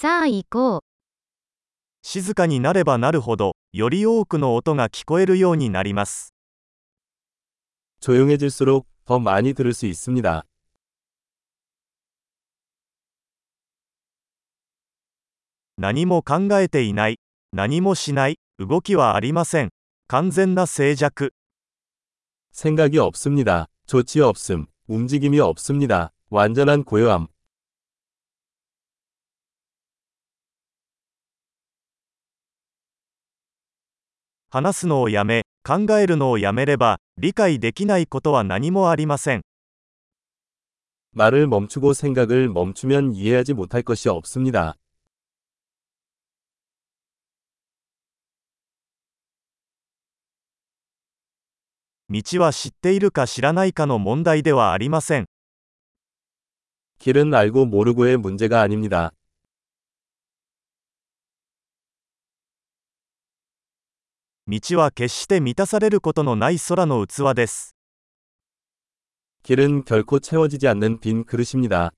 さあ行こう。静かになればなるほど、より多くの音が聞こえるようになります。 조용해질수록 더 많이 들을 수 있습니다. 何も考えていない、何もしない、動きはありません。完全な静寂。 생각이 없습니다. 조치 없음. 움직임이 없습니다. 완전한 고요함. 話すのをやめ、考えるのをやめれば、理解できないことは何もありません。 말을 멈추고 생각을 멈추면 이해하지 못할 것이 없습니다. 道は知っているか知らないかの問題ではありません。 길은 알고 모르고의 문제가 아닙니다. 道は決して満たされることのない空の器です。 길은 결코 채워지지 않는 빈 그릇입니다.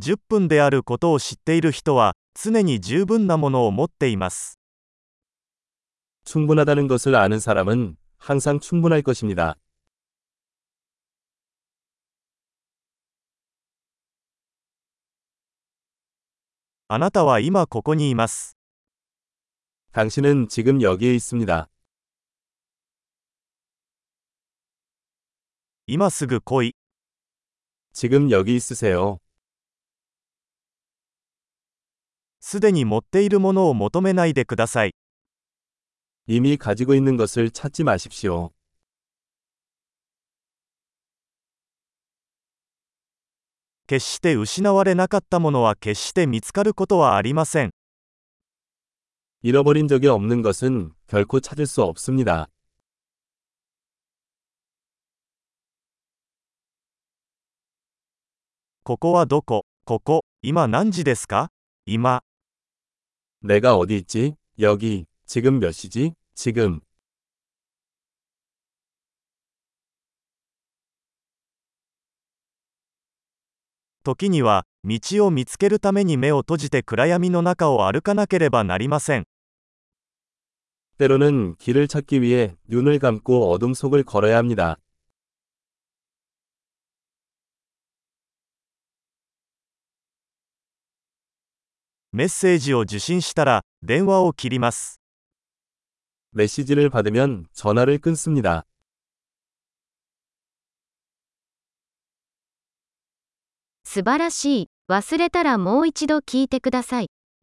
10分であることを知っている人は、常に十分なものを持っています。 충분하다는 것을 아는 사람은 항상 충분할 것입니다. あなたは今ここにいます。 당신은 지금 여기에 있습니다. 今すぐ来い。 지금 여기 있으세요. すでに持っているものを求めないでください。 이미 가지고 있는 것을 찾지 마십시오. 決して失われなかったものは決して見つかることはありません。 잃어버린 적이 없는 것은 결코 찾을 수 없습니다. ここはどこここ、今何時ですか今、 내가 어디 있지? 여기. 지금 몇 시지? 지금. 時には、道を見つけるために目を閉じて暗闇の中を歩かなければなりません。 때로는 길을 찾기 위해 눈을 감고 어둠 속을 걸어야 합니다. メッセージを受信したら、電話を切ります。 메시지를 받으면 전화를 끊습니다. 素晴らしい。忘れたらもう一度聞いてください。